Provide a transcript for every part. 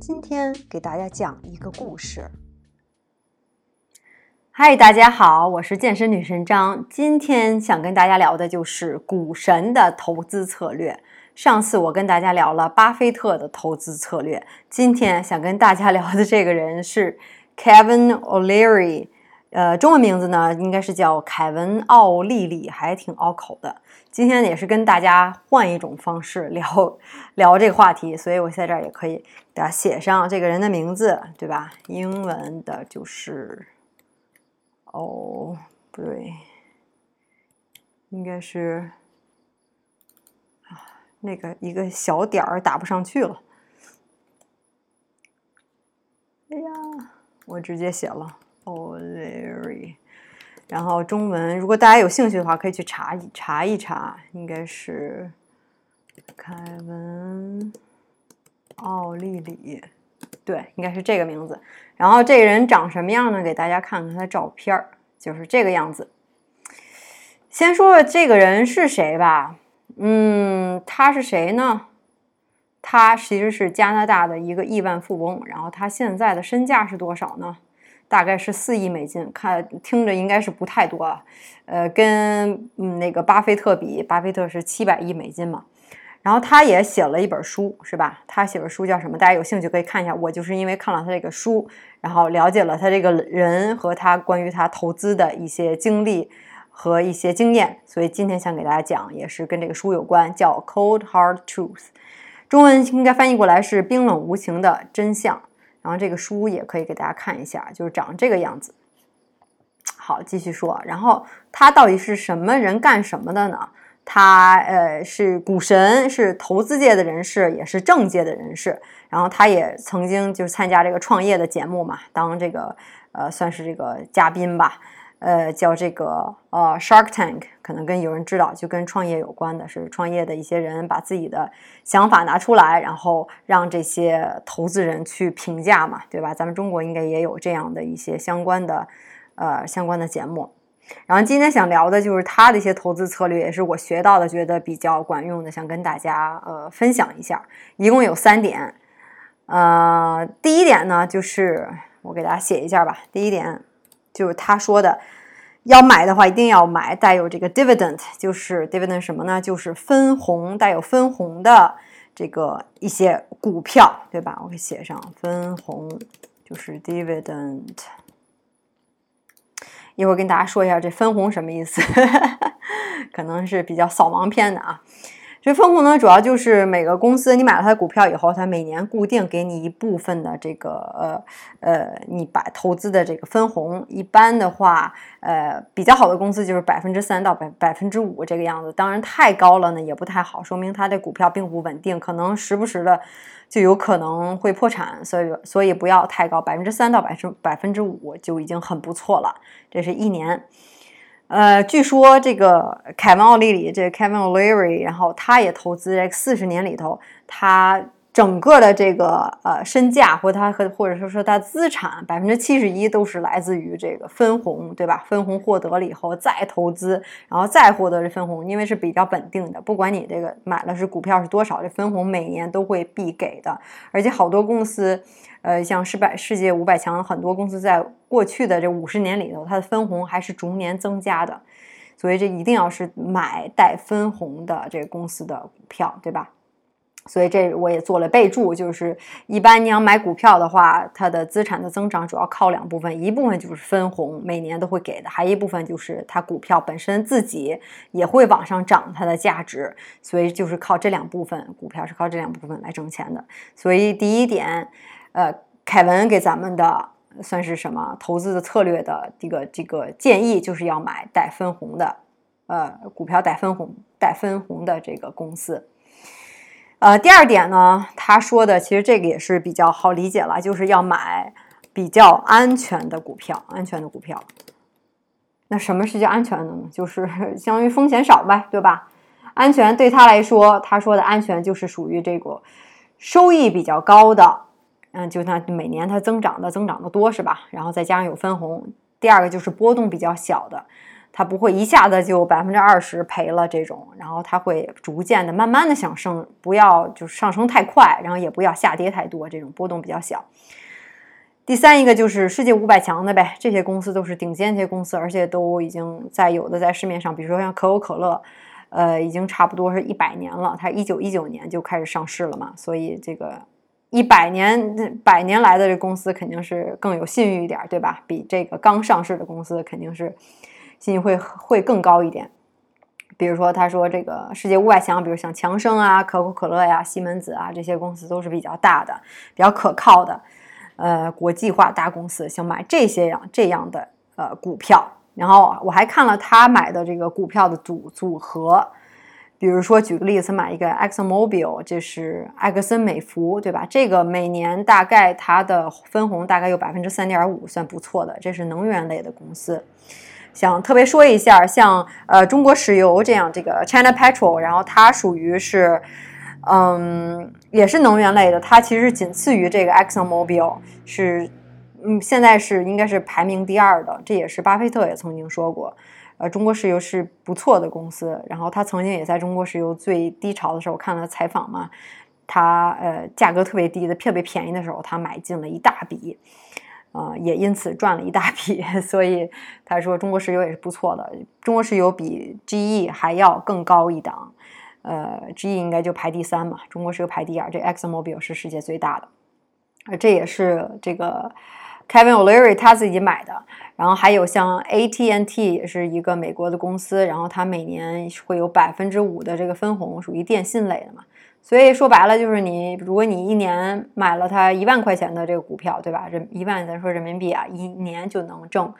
今天给大家讲一个故事。嗨，大家好，我是健身女神张。今天想跟大家聊的就是股神的投资策略。上次我跟大家聊了巴菲特的投资策略，今天想跟大家聊的这个人是 Kevin O'Leary。呃，中文名字呢，应该是叫凯文·奥利里，还挺拗口的。今天也是跟大家换一种方式聊 聊这个话题，所以我在这儿也可以给大家写上这个人的名字，对吧？英文的就是，哦，不对，应该是啊，那个一个小点儿打不上去了。哎呀，我直接写了。O'Leary，然后中文，如果大家有兴趣的话，可以去查一查一查，应该是凯文·奥利里，对，应该是这个名字。然后这个人长什么样呢？给大家看看他的照片儿，就是这个样子。先说说这个人是谁吧。嗯，他是谁呢？他其实是加拿大的一个亿万富翁。然后他现在的身价是多少呢？大概是四亿美金，看听着应该是不太多啊，呃，跟嗯那个巴菲特比，巴菲特是七百亿美金嘛。然后他也写了一本书，是吧？他写的书叫什么？大家有兴趣可以看一下。我就是因为看了他这个书，然后了解了他这个人和他关于他投资的一些经历和一些经验，所以今天想给大家讲，也是跟这个书有关，叫《Cold Hard Truth》，中文应该翻译过来是“冰冷无情的真相”。然后这个书也可以给大家看一下，就是长这个样子。好，继续说。然后他到底是什么人干什么的呢？他呃是股神，是投资界的人士，也是政界的人士。然后他也曾经就是参加这个创业的节目嘛，当这个呃算是这个嘉宾吧。呃，叫这个呃 Shark Tank，可能跟有人知道，就跟创业有关的，是创业的一些人把自己的想法拿出来，然后让这些投资人去评价嘛，对吧？咱们中国应该也有这样的一些相关的呃相关的节目。然后今天想聊的就是他的一些投资策略，也是我学到的，觉得比较管用的，想跟大家呃分享一下。一共有三点，呃，第一点呢，就是我给大家写一下吧。第一点。就是他说的，要买的话一定要买带有这个 dividend，就是 dividend 什么呢？就是分红，带有分红的这个一些股票，对吧？我给写上分红，就是 dividend。一会儿跟大家说一下这分红什么意思，可能是比较扫盲片的啊。这分红呢，主要就是每个公司你买了它的股票以后，它每年固定给你一部分的这个呃呃，你把投资的这个分红。一般的话，呃，比较好的公司就是百分之三到百百分之五这个样子。当然太高了呢也不太好，说明它的股票并不稳定，可能时不时的就有可能会破产。所以所以不要太高，百分之三到百分百分之五就已经很不错了。这是一年。呃，据说这个凯文·奥利里，这个 Kevin O'Leary，然后他也投资这四十年里头，他整个的这个呃身价或他和或者说说他资产百分之七十一都是来自于这个分红，对吧？分红获得了以后再投资，然后再获得这分红，因为是比较稳定的，不管你这个买了是股票是多少，这分红每年都会必给的，而且好多公司。呃，像世百世界五百强很多公司在过去的这五十年里头，它的分红还是逐年增加的，所以这一定要是买带分红的这个公司的股票，对吧？所以这我也做了备注，就是一般你要买股票的话，它的资产的增长主要靠两部分，一部分就是分红，每年都会给的，还一部分就是它股票本身自己也会往上涨它的价值，所以就是靠这两部分，股票是靠这两部分来挣钱的。所以第一点。呃，凯文给咱们的算是什么投资的策略的这个这个建议，就是要买带分红的，呃，股票带分红带分红的这个公司。呃，第二点呢，他说的其实这个也是比较好理解了，就是要买比较安全的股票，安全的股票。那什么是叫安全的呢？就是 相当于风险少呗，对吧？安全对他来说，他说的安全就是属于这个收益比较高的。嗯，就它每年它增长的增长的多是吧？然后再加上有分红，第二个就是波动比较小的。它不会一下子就百分之二十赔了这种，然后它会逐渐的、慢慢的上升，不要就是上升太快，然后也不要下跌太多，这种波动比较小。第三一个就是世界五百强的呗，这些公司都是顶尖这些公司，而且都已经在有的在市面上，比如说像可口可乐，呃，已经差不多是一百年了，它一九一九年就开始上市了嘛，所以这个一百年百年来的这公司肯定是更有信誉一点，对吧？比这个刚上市的公司肯定是。信誉会会更高一点，比如说他说这个世界五百强，比如像强生啊、可口可乐呀、西门子啊这些公司都是比较大的、比较可靠的，呃，国际化大公司，想买这些样这样的呃股票。然后我还看了他买的这个股票的组组合，比如说举个例子，买一个 Exxon Mobil，这是埃克森美孚，对吧？这个每年大概它的分红大概有百分之三点五，算不错的，这是能源类的公司。想特别说一下，像呃中国石油这样，这个 China Petrol，然后它属于是，嗯，也是能源类的，它其实仅次于这个 Exxon Mobil，是，嗯，现在是应该是排名第二的，这也是巴菲特也曾经说过，呃，中国石油是不错的公司，然后他曾经也在中国石油最低潮的时候看了采访嘛，他呃价格特别低的特别便宜的时候，他买进了一大笔。啊，也因此赚了一大笔，所以他说中国石油也是不错的。中国石油比 GE 还要更高一档，呃，GE 应该就排第三嘛，中国石油排第二。这 Exxon Mobil 是世界最大的，而这也是这个 Kevin O'Leary 他自己买的。然后还有像 AT&T 也是一个美国的公司，然后它每年会有百分之五的这个分红，属于电信类的嘛。所以说白了就是你，如果你一年买了它一万块钱的这个股票，对吧？人一万咱说人民币啊，一年就能挣，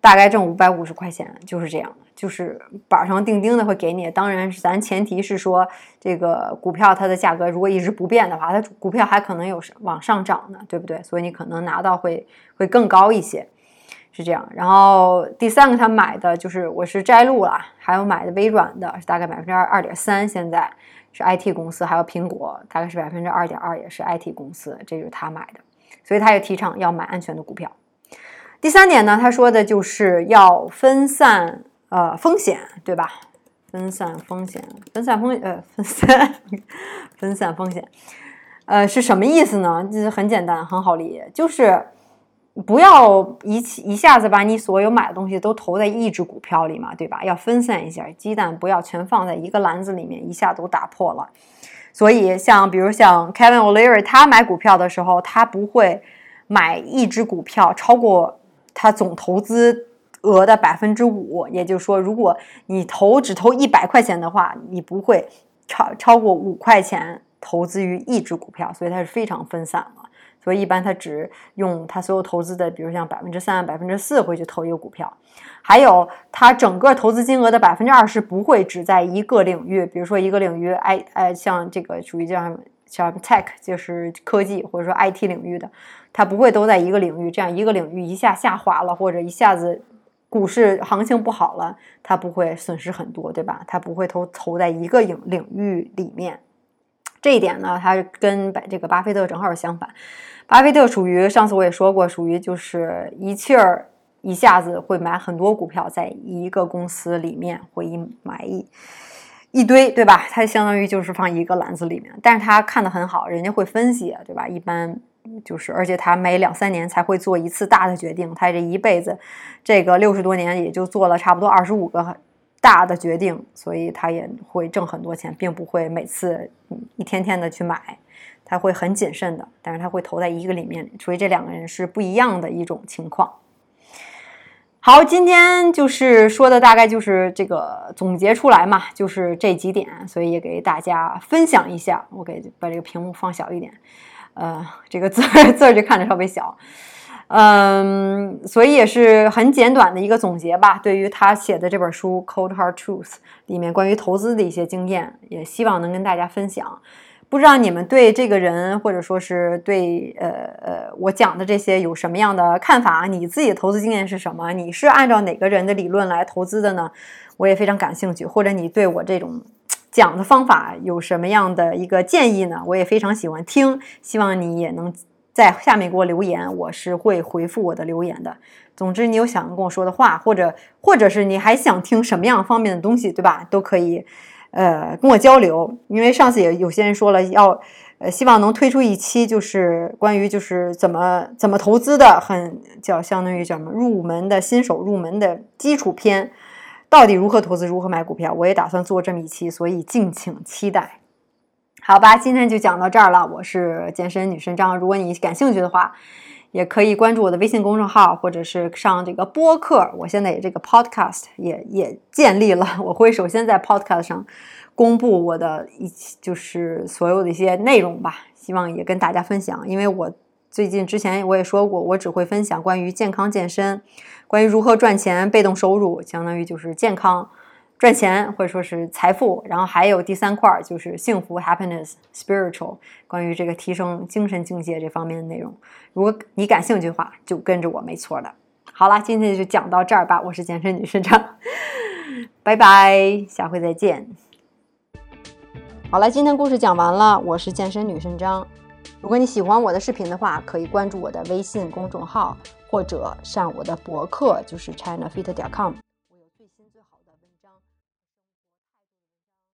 大概挣五百五十块钱，就是这样的，就是板上钉钉的会给你。当然是，咱前提是说这个股票它的价格如果一直不变的话，它股票还可能有往上涨呢，对不对？所以你可能拿到会会更高一些，是这样。然后第三个他买的就是我是摘录了，还有买的微软的，大概百分之二二点三，现在。是 IT 公司，还有苹果，大概是百分之二点二，也是 IT 公司，这就是他买的，所以他也提倡要买安全的股票。第三点呢，他说的就是要分散呃风险，对吧？分散风险，分散风呃分散 分散风险，呃是什么意思呢？就是很简单，很好理解，就是。不要一起一下子把你所有买的东西都投在一只股票里嘛，对吧？要分散一下，鸡蛋不要全放在一个篮子里面，一下都打破了。所以，像比如像 Kevin O'Leary，他买股票的时候，他不会买一只股票超过他总投资额的百分之五。也就是说，如果你投只投一百块钱的话，你不会超超过五块钱投资于一只股票，所以它是非常分散了。所以一般他只用他所有投资的，比如像百分之三、百分之四会去投一个股票，还有他整个投资金额的百分之二十不会只在一个领域，比如说一个领域，I 呃像这个属于这样像 tech 就是科技或者说 IT 领域的，他不会都在一个领域，这样一个领域一下下滑了或者一下子股市行情不好了，他不会损失很多，对吧？他不会投投在一个领领域里面。这一点呢，它跟这个巴菲特正好相反。巴菲特属于上次我也说过，属于就是一气儿一下子会买很多股票，在一个公司里面会一买一一堆，对吧？他相当于就是放一个篮子里面，但是他看的很好，人家会分析，对吧？一般就是，而且他每两三年才会做一次大的决定，他这一辈子这个六十多年也就做了差不多二十五个。大的决定，所以他也会挣很多钱，并不会每次一天天的去买，他会很谨慎的，但是他会投在一个里面，所以这两个人是不一样的一种情况。好，今天就是说的大概就是这个总结出来嘛，就是这几点，所以也给大家分享一下。我给把这个屏幕放小一点，呃，这个字字儿就看着稍微小。嗯，所以也是很简短的一个总结吧。对于他写的这本书《Cold Hard Truth》里面关于投资的一些经验，也希望能跟大家分享。不知道你们对这个人，或者说是对呃呃我讲的这些有什么样的看法？你自己的投资经验是什么？你是按照哪个人的理论来投资的呢？我也非常感兴趣。或者你对我这种讲的方法有什么样的一个建议呢？我也非常喜欢听，希望你也能。在下面给我留言，我是会回复我的留言的。总之，你有想跟我说的话，或者或者是你还想听什么样方面的东西，对吧？都可以，呃，跟我交流。因为上次也有些人说了，要呃，希望能推出一期，就是关于就是怎么怎么投资的，很叫相当于叫什么入门的新手入门的基础篇，到底如何投资，如何买股票，我也打算做这么一期，所以敬请期待。好吧，今天就讲到这儿了。我是健身女神张，如果你感兴趣的话。也可以关注我的微信公众号，或者是上这个播客。我现在也这个 podcast 也也建立了。我会首先在 podcast 上公布我的一就是所有的一些内容吧，希望也跟大家分享。因为我最近之前我也说过，我只会分享关于健康健身，关于如何赚钱、被动收入，相当于就是健康。赚钱或者说是财富，然后还有第三块就是幸福 （happiness）、spiritual，关于这个提升精神境界这方面的内容。如果你感兴趣的话，就跟着我，没错的。好了，今天就讲到这儿吧。我是健身女神张，拜拜，下回再见。好了，今天故事讲完了。我是健身女神张。如果你喜欢我的视频的话，可以关注我的微信公众号，或者上我的博客，就是 chinafit 点 com。